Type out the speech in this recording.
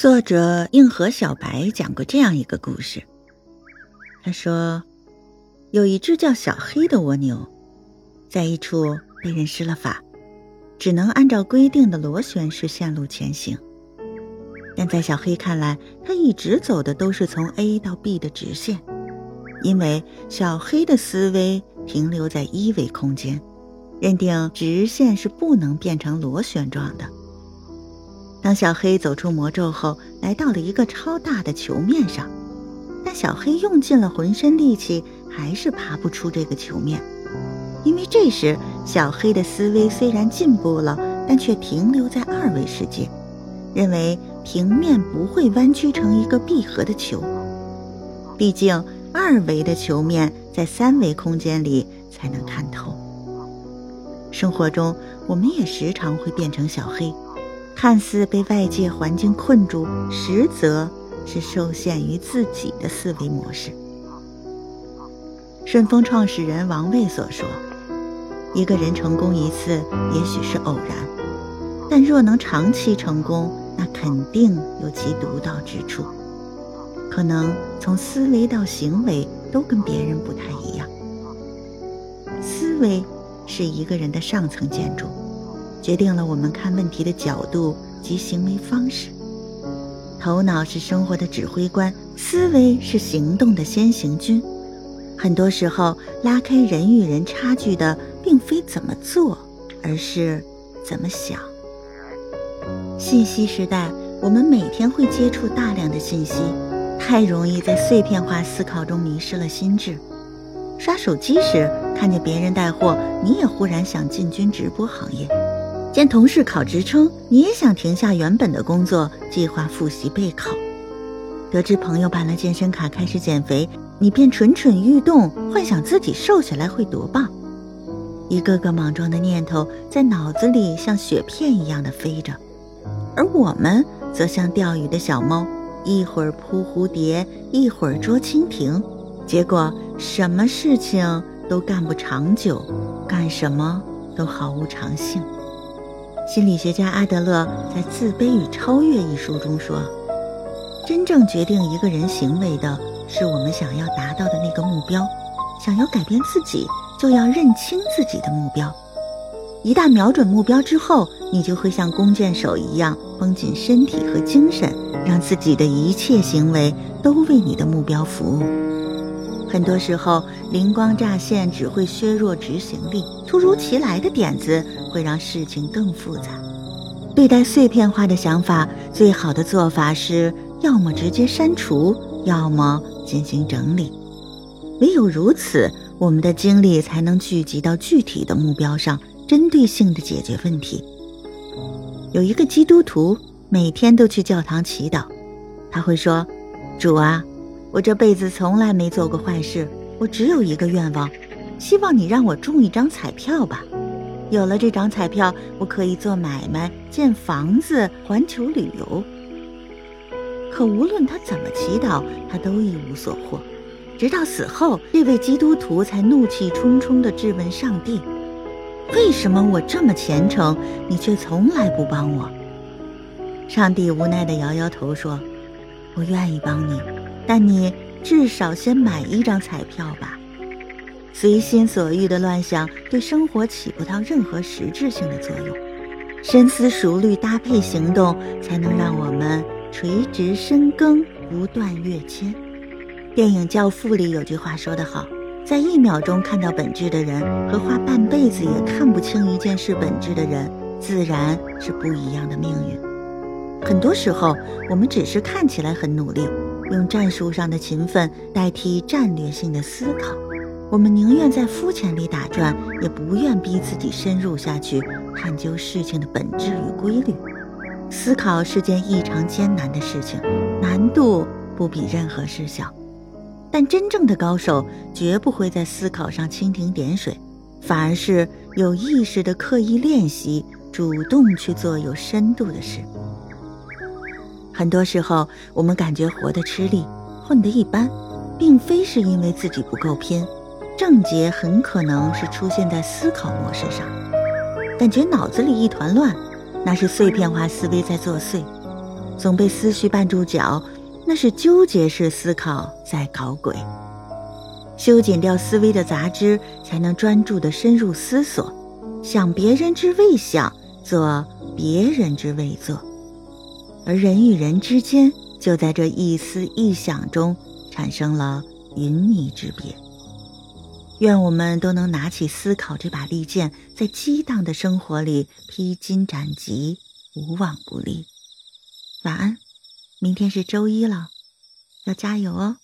作者硬核小白讲过这样一个故事。他说，有一只叫小黑的蜗牛，在一处被人施了法，只能按照规定的螺旋式线路前行。但在小黑看来，他一直走的都是从 A 到 B 的直线，因为小黑的思维停留在一维空间，认定直线是不能变成螺旋状的。当小黑走出魔咒后，来到了一个超大的球面上，但小黑用尽了浑身力气，还是爬不出这个球面。因为这时小黑的思维虽然进步了，但却停留在二维世界，认为平面不会弯曲成一个闭合的球。毕竟二维的球面在三维空间里才能看透。生活中，我们也时常会变成小黑。看似被外界环境困住，实则是受限于自己的思维模式。顺丰创始人王卫所说：“一个人成功一次也许是偶然，但若能长期成功，那肯定有其独到之处。可能从思维到行为都跟别人不太一样。思维是一个人的上层建筑。”决定了我们看问题的角度及行为方式。头脑是生活的指挥官，思维是行动的先行军。很多时候，拉开人与人差距的，并非怎么做，而是怎么想。信息时代，我们每天会接触大量的信息，太容易在碎片化思考中迷失了心智。刷手机时，看见别人带货，你也忽然想进军直播行业。见同事考职称，你也想停下原本的工作，计划复习备考；得知朋友办了健身卡开始减肥，你便蠢蠢欲动，幻想自己瘦下来会多棒。一个个莽撞的念头在脑子里像雪片一样的飞着，而我们则像钓鱼的小猫，一会儿扑蝴蝶，一会儿捉蜻蜓，结果什么事情都干不长久，干什么都毫无长性。心理学家阿德勒在《自卑与超越》一书中说：“真正决定一个人行为的，是我们想要达到的那个目标。想要改变自己，就要认清自己的目标。一旦瞄准目标之后，你就会像弓箭手一样绷紧身体和精神，让自己的一切行为都为你的目标服务。很多时候，灵光乍现只会削弱执行力，突如其来的点子。”会让事情更复杂。对待碎片化的想法，最好的做法是要么直接删除，要么进行整理。唯有如此，我们的精力才能聚集到具体的目标上，针对性的解决问题。有一个基督徒每天都去教堂祈祷，他会说：“主啊，我这辈子从来没做过坏事，我只有一个愿望，希望你让我中一张彩票吧。”有了这张彩票，我可以做买卖、建房子、环球旅游。可无论他怎么祈祷，他都一无所获。直到死后，这位基督徒才怒气冲冲地质问上帝：“为什么我这么虔诚，你却从来不帮我？”上帝无奈地摇摇头说：“我愿意帮你，但你至少先买一张彩票吧。”随心所欲的乱想对生活起不到任何实质性的作用，深思熟虑搭配行动，才能让我们垂直深耕，不断跃迁。电影《教父》里有句话说得好：在一秒钟看到本质的人，和花半辈子也看不清一件事本质的人，自然是不一样的命运。很多时候，我们只是看起来很努力，用战术上的勤奋代替战略性的思考。我们宁愿在肤浅里打转，也不愿逼自己深入下去，探究事情的本质与规律。思考是件异常艰难的事情，难度不比任何事小。但真正的高手绝不会在思考上蜻蜓点水，反而是有意识的刻意练习，主动去做有深度的事。很多时候，我们感觉活得吃力，混得一般，并非是因为自己不够拼。症结很可能是出现在思考模式上，感觉脑子里一团乱，那是碎片化思维在作祟。总被思绪绊住脚，那是纠结式思考在搞鬼。修剪掉思维的杂质，才能专注的深入思索，想别人之未想，做别人之未做。而人与人之间，就在这一思一想中产生了云泥之别。愿我们都能拿起思考这把利剑，在激荡的生活里披荆斩棘，无往不利。晚安，明天是周一了，要加油哦。